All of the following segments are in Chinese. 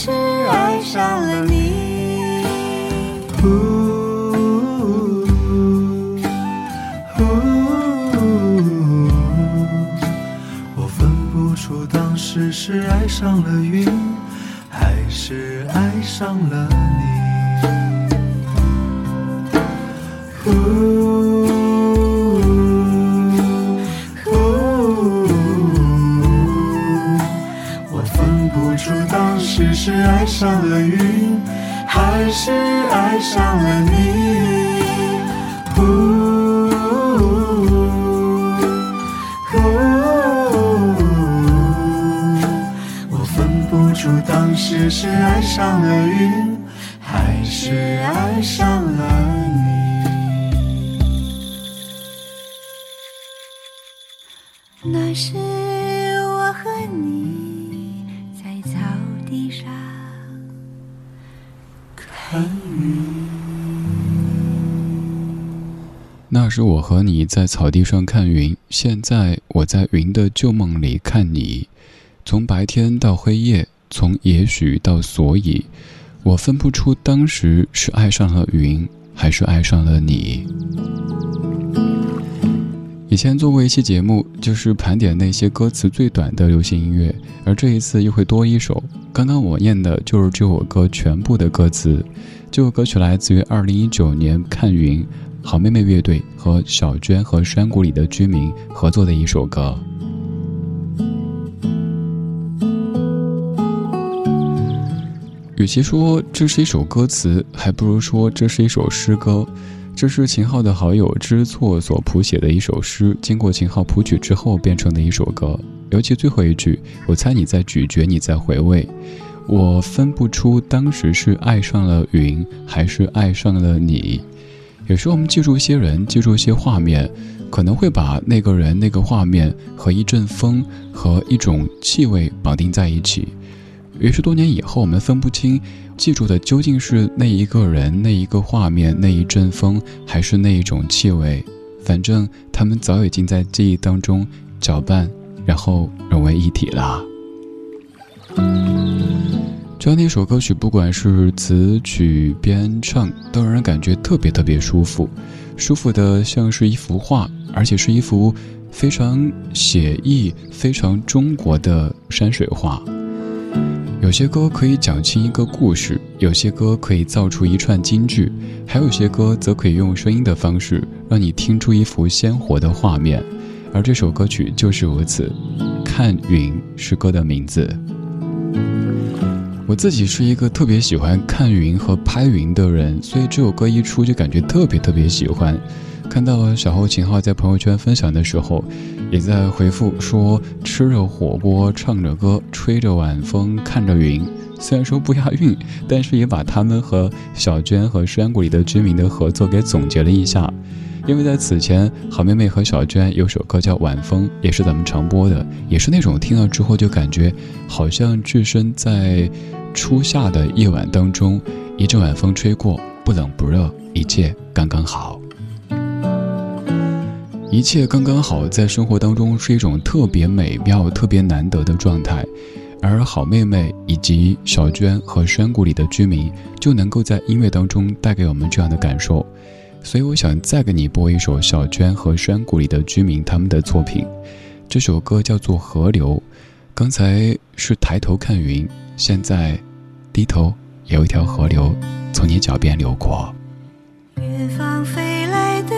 是爱上了你。呜，我分不出当时是爱上了云，还是爱上了你。上了你。我分不出当时是爱上了云，还是爱上了你？那时我和你在草地上看云。那时我和你在草地上看云，现在我在云的旧梦里看你。从白天到黑夜。从也许到所以，我分不出当时是爱上了云，还是爱上了你。以前做过一期节目，就是盘点那些歌词最短的流行音乐，而这一次又会多一首。刚刚我念的就是这首歌全部的歌词。这首歌曲来自于二零一九年看云好妹妹乐队和小娟和山谷里的居民合作的一首歌。与其说这是一首歌词，还不如说这是一首诗歌。这是秦昊的好友知错所谱写的一首诗，经过秦昊谱曲之后变成的一首歌。尤其最后一句，我猜你在咀嚼，你在回味。我分不出当时是爱上了云，还是爱上了你。有时候我们记住一些人，记住一些画面，可能会把那个人、那个画面和一阵风和一种气味绑定在一起。于是多年以后，我们分不清记住的究竟是那一个人、那一个画面、那一阵风，还是那一种气味。反正他们早已经在记忆当中搅拌，然后融为一体了。这那首歌曲，不管是词曲编唱，都让人感觉特别特别舒服，舒服的像是一幅画，而且是一幅非常写意、非常中国的山水画。有些歌可以讲清一个故事，有些歌可以造出一串金句，还有些歌则可以用声音的方式让你听出一幅鲜活的画面。而这首歌曲就是如此，《看云》是歌的名字。我自己是一个特别喜欢看云和拍云的人，所以这首歌一出就感觉特别特别喜欢。看到小后秦昊在朋友圈分享的时候，也在回复说：“吃着火锅，唱着歌，吹着晚风，看着云。”虽然说不押韵，但是也把他们和小娟和山谷里的居民的合作给总结了一下。因为在此前，好妹妹和小娟有首歌叫《晚风》，也是咱们常播的，也是那种听了之后就感觉好像置身在初夏的夜晚当中，一阵晚风吹过，不冷不热，一切刚刚好。一切刚刚好，在生活当中是一种特别美妙、特别难得的状态，而好妹妹以及小娟和山谷里的居民就能够在音乐当中带给我们这样的感受。所以，我想再给你播一首小娟和山谷里的居民他们的作品。这首歌叫做《河流》。刚才是抬头看云，现在低头有一条河流从你脚边流过。远方飞来的。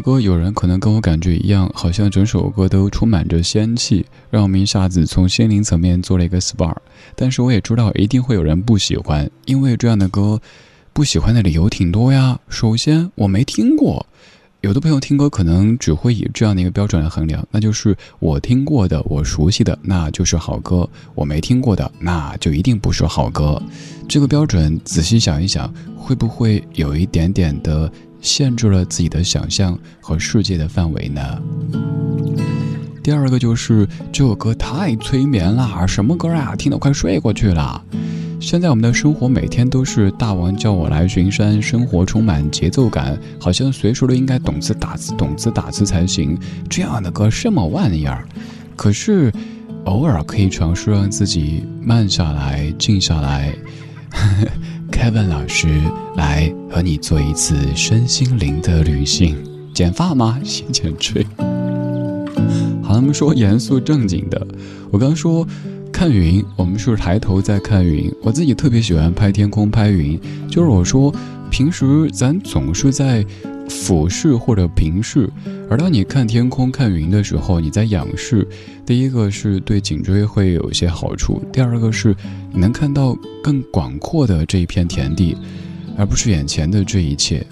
歌，有人可能跟我感觉一样，好像整首歌都充满着仙气，让我们一下子从心灵层面做了一个 SPA。但是我也知道，一定会有人不喜欢，因为这样的歌，不喜欢的理由挺多呀。首先，我没听过。有的朋友听歌可能只会以这样的一个标准来衡量，那就是我听过的、我熟悉的，那就是好歌；我没听过的，那就一定不是好歌。这个标准仔细想一想，会不会有一点点的限制了自己的想象和世界的范围呢？第二个就是这首歌太催眠了，什么歌啊，听得快睡过去了。现在我们的生活每天都是大王叫我来巡山，生活充满节奏感，好像随时都应该懂字打字，懂字打字才行。这样的歌什么玩意儿？可是，偶尔可以尝试让自己慢下来、静下来。Kevin 老师来和你做一次身心灵的旅行。剪发吗？先剪吹。好，他们说严肃正经的。我刚说。看云，我们是抬头在看云。我自己特别喜欢拍天空、拍云。就是我说，平时咱总是在俯视或者平视，而当你看天空、看云的时候，你在仰视。第一个是对颈椎会有一些好处，第二个是你能看到更广阔的这一片田地，而不是眼前的这一切。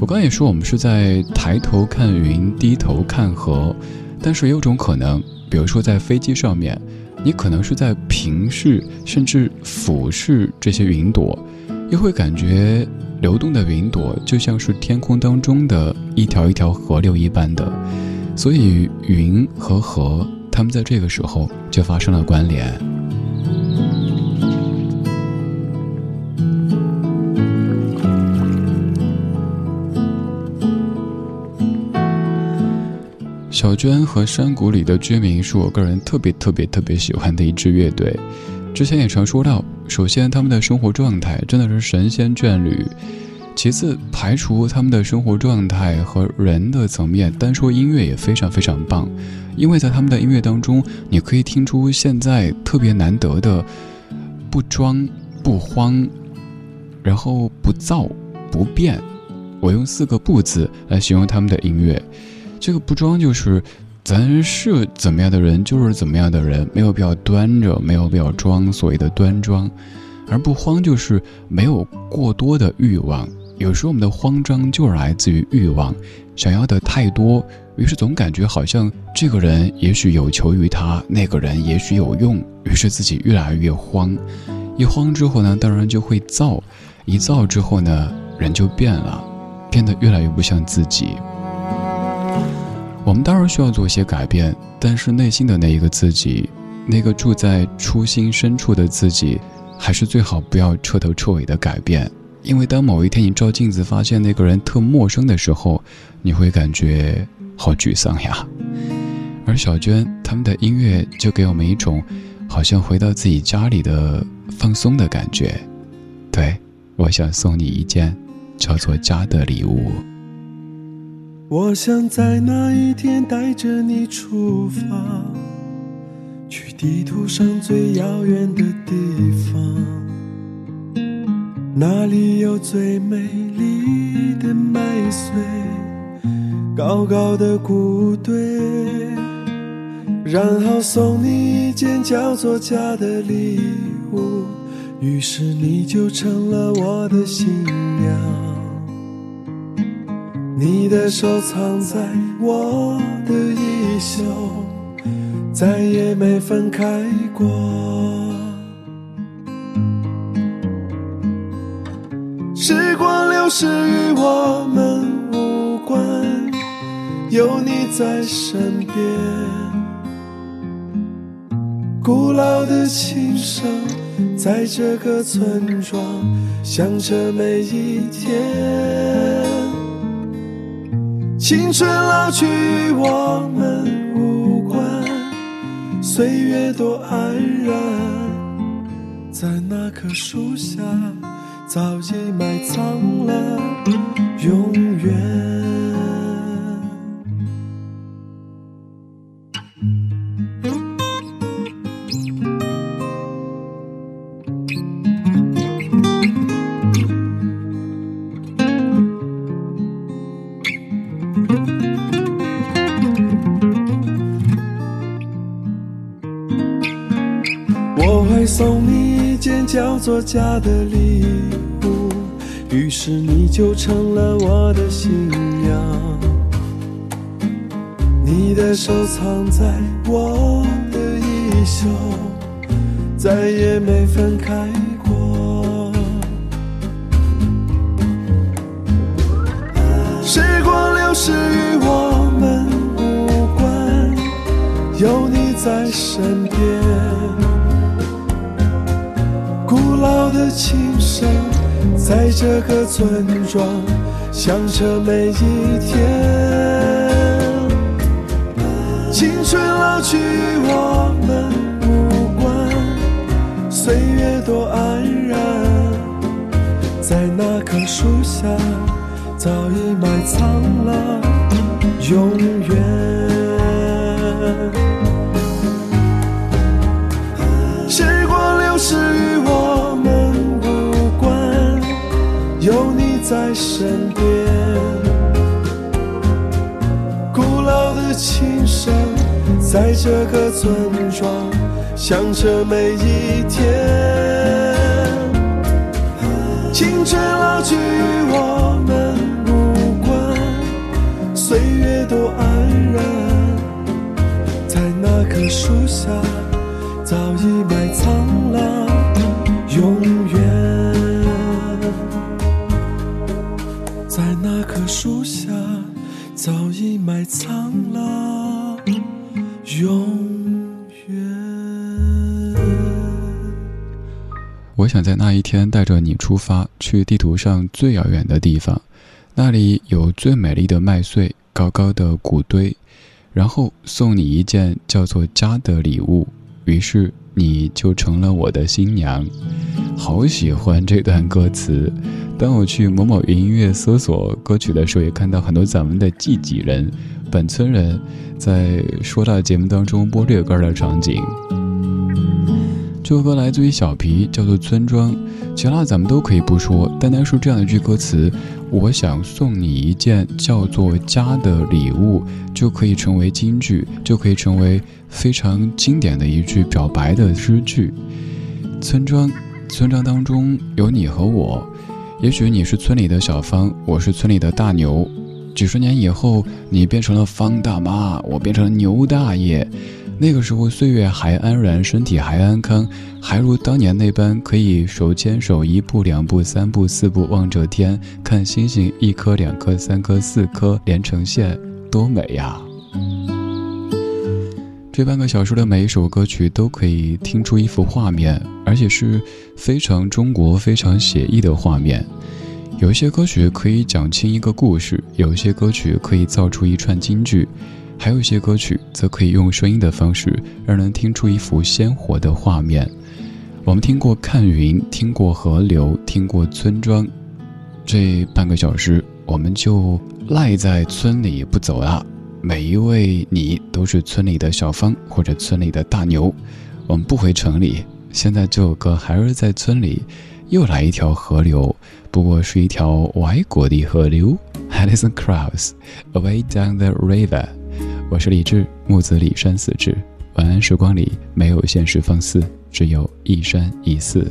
我刚也说，我们是在抬头看云，低头看河，但是也有种可能，比如说在飞机上面。你可能是在平视甚至俯视这些云朵，又会感觉流动的云朵就像是天空当中的一条一条河流一般的，所以云和河，它们在这个时候就发生了关联。小娟和山谷里的居民是我个人特别特别特别喜欢的一支乐队。之前也常说到，首先他们的生活状态真的是神仙眷侣；其次，排除他们的生活状态和人的层面，单说音乐也非常非常棒。因为在他们的音乐当中，你可以听出现在特别难得的不装不慌，然后不躁不变。我用四个不字来形容他们的音乐。这个不装就是，咱是怎么样的人就是怎么样的人，没有必要端着，没有必要装所谓的端庄，而不慌就是没有过多的欲望。有时候我们的慌张就是来自于欲望，想要的太多，于是总感觉好像这个人也许有求于他，那个人也许有用，于是自己越来越慌。一慌之后呢，当然就会躁，一躁之后呢，人就变了，变得越来越不像自己。我们当然需要做一些改变，但是内心的那一个自己，那个住在初心深处的自己，还是最好不要彻头彻尾的改变。因为当某一天你照镜子发现那个人特陌生的时候，你会感觉好沮丧呀。而小娟他们的音乐就给我们一种好像回到自己家里的放松的感觉。对，我想送你一件叫做家的礼物。我想在那一天带着你出发，去地图上最遥远的地方，那里有最美丽的麦穗，高高的谷堆，然后送你一件叫做家的礼物，于是你就成了我的新娘。你的手藏在我的衣袖，再也没分开过。时光流逝与我们无关，有你在身边。古老的琴声在这个村庄响着每一天。青春老去与我们无关，岁月多安然，在那棵树下早已埋藏了永远。作家的礼物，于是你就成了我的新娘。你的手藏在我的衣袖，再也没分开过。时光流逝与我们无关，有你在身边。琴声在这个村庄响彻每一天。青春老去与我们无关，岁月多安然，在那棵树下早已埋藏了永远。在身边。古老的琴声在这个村庄响彻每一天，青春老去与我们无关，岁月多安然，在那棵树下早已埋藏了永树下。早已埋藏了永远。我想在那一天带着你出发，去地图上最遥远的地方，那里有最美丽的麦穗，高高的谷堆，然后送你一件叫做家的礼物，于是你就成了我的新娘。好喜欢这段歌词。当我去某某云音乐搜索歌曲的时候，也看到很多咱们的自己人、本村人在说到节目当中播这个歌的场景。这首歌来自于小皮，叫做《村庄》。其他咱们都可以不说，单单说这样一句歌词：“我想送你一件叫做家的礼物”，就可以成为金句，就可以成为非常经典的一句表白的诗句。村庄，村庄当中有你和我。也许你是村里的小芳，我是村里的大牛。几十年以后，你变成了方大妈，我变成了牛大爷。那个时候，岁月还安然，身体还安康，还如当年那般可以手牵手，一步两步三步四步望着天，看星星，一颗两颗三颗四颗连成线，多美呀！这半个小时的每一首歌曲都可以听出一幅画面，而且是非常中国、非常写意的画面。有一些歌曲可以讲清一个故事，有一些歌曲可以造出一串金句，还有一些歌曲则可以用声音的方式让人听出一幅鲜活的画面。我们听过看云，听过河流，听过村庄，这半个小时我们就赖在村里不走了。每一位你都是村里的小芳或者村里的大牛，我们不回城里。现在这首歌还是在村里，又来一条河流，不过是一条外国的河流。Alison Krauss，Away Down the River。我是李志，木子李山四志。晚安时光里没有现实放肆，只有一山一寺。